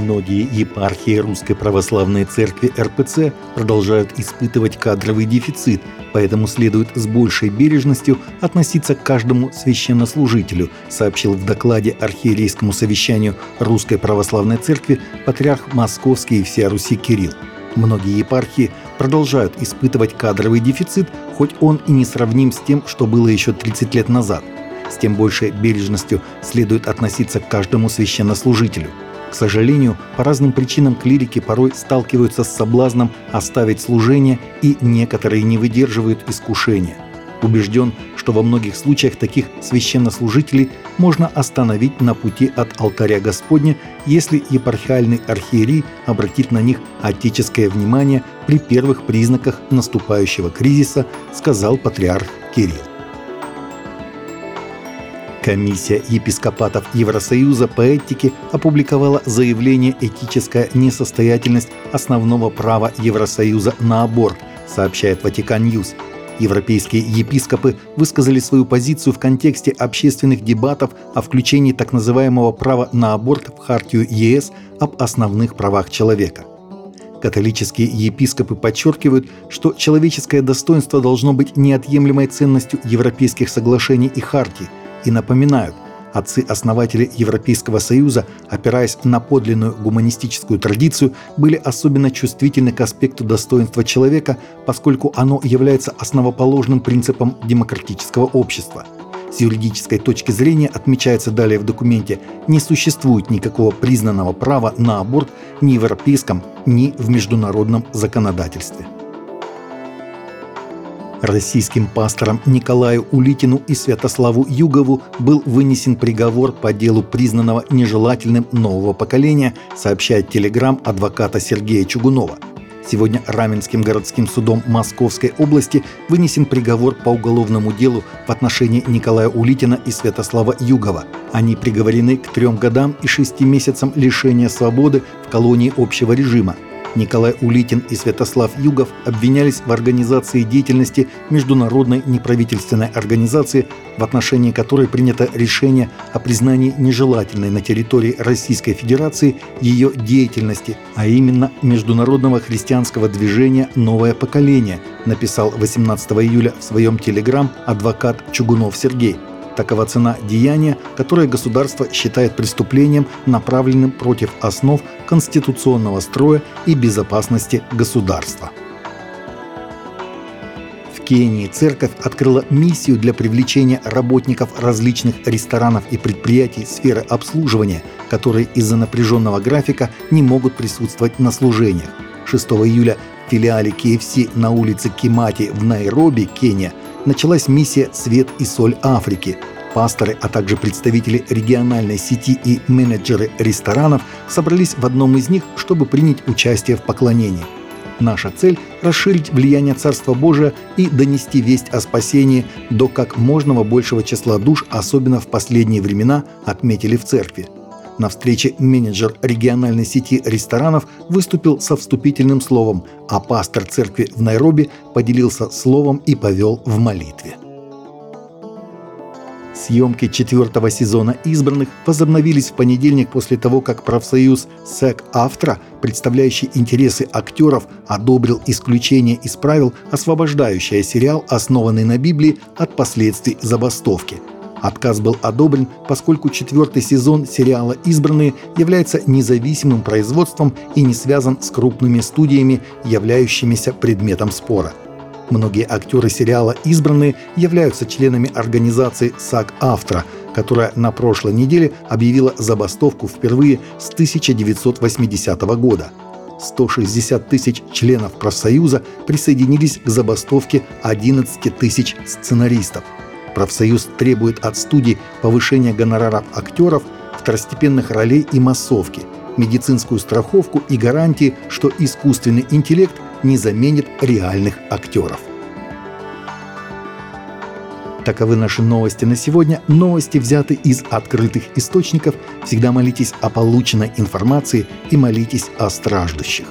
Многие епархии Русской Православной Церкви РПЦ продолжают испытывать кадровый дефицит, поэтому следует с большей бережностью относиться к каждому священнослужителю, сообщил в докладе архиерейскому совещанию Русской Православной Церкви патриарх Московский и всея Руси Кирилл. Многие епархии продолжают испытывать кадровый дефицит, хоть он и не сравним с тем, что было еще 30 лет назад. С тем большей бережностью следует относиться к каждому священнослужителю – к сожалению, по разным причинам клирики порой сталкиваются с соблазном оставить служение, и некоторые не выдерживают искушения. Убежден, что во многих случаях таких священнослужителей можно остановить на пути от алтаря Господня, если епархиальный архиерей обратит на них отеческое внимание при первых признаках наступающего кризиса, сказал патриарх Кирилл. Комиссия епископатов Евросоюза по этике опубликовала заявление «Этическая несостоятельность основного права Евросоюза на аборт», сообщает Vatican News. Европейские епископы высказали свою позицию в контексте общественных дебатов о включении так называемого права на аборт в Хартию ЕС об основных правах человека. Католические епископы подчеркивают, что человеческое достоинство должно быть неотъемлемой ценностью европейских соглашений и хартий – и напоминают, отцы-основатели Европейского Союза, опираясь на подлинную гуманистическую традицию, были особенно чувствительны к аспекту достоинства человека, поскольку оно является основоположным принципом демократического общества. С юридической точки зрения, отмечается далее в документе, не существует никакого признанного права на аборт ни в европейском, ни в международном законодательстве. Российским пасторам Николаю Улитину и Святославу Югову был вынесен приговор по делу признанного нежелательным нового поколения, сообщает телеграм адвоката Сергея Чугунова. Сегодня Раменским городским судом Московской области вынесен приговор по уголовному делу в отношении Николая Улитина и Святослава Югова. Они приговорены к трем годам и шести месяцам лишения свободы в колонии общего режима – Николай Улитин и Святослав Югов обвинялись в организации деятельности международной неправительственной организации, в отношении которой принято решение о признании нежелательной на территории Российской Федерации ее деятельности, а именно Международного христианского движения «Новое поколение», написал 18 июля в своем телеграм адвокат Чугунов Сергей. Такова цена деяния, которое государство считает преступлением, направленным против основ конституционного строя и безопасности государства. В Кении церковь открыла миссию для привлечения работников различных ресторанов и предприятий сферы обслуживания, которые из-за напряженного графика не могут присутствовать на служениях. 6 июля в филиале KFC на улице Кимати в Найроби, Кения – началась миссия «Свет и соль Африки». Пасторы, а также представители региональной сети и менеджеры ресторанов собрались в одном из них, чтобы принять участие в поклонении. Наша цель – расширить влияние Царства Божия и донести весть о спасении до как можного большего числа душ, особенно в последние времена, отметили в церкви. На встрече менеджер региональной сети ресторанов выступил со вступительным словом, а пастор церкви в Найроби поделился словом и повел в молитве. Съемки четвертого сезона «Избранных» возобновились в понедельник после того, как профсоюз СЭК «Автора», представляющий интересы актеров, одобрил исключение из правил, освобождающее сериал, основанный на Библии, от последствий забастовки – Отказ был одобрен, поскольку четвертый сезон сериала «Избранные» является независимым производством и не связан с крупными студиями, являющимися предметом спора. Многие актеры сериала «Избранные» являются членами организации САГ-Автора, которая на прошлой неделе объявила забастовку впервые с 1980 года. 160 тысяч членов профсоюза присоединились к забастовке 11 тысяч сценаристов – Профсоюз требует от студий повышения гонораров актеров, второстепенных ролей и массовки, медицинскую страховку и гарантии, что искусственный интеллект не заменит реальных актеров. Таковы наши новости на сегодня. Новости взяты из открытых источников. Всегда молитесь о полученной информации и молитесь о страждущих.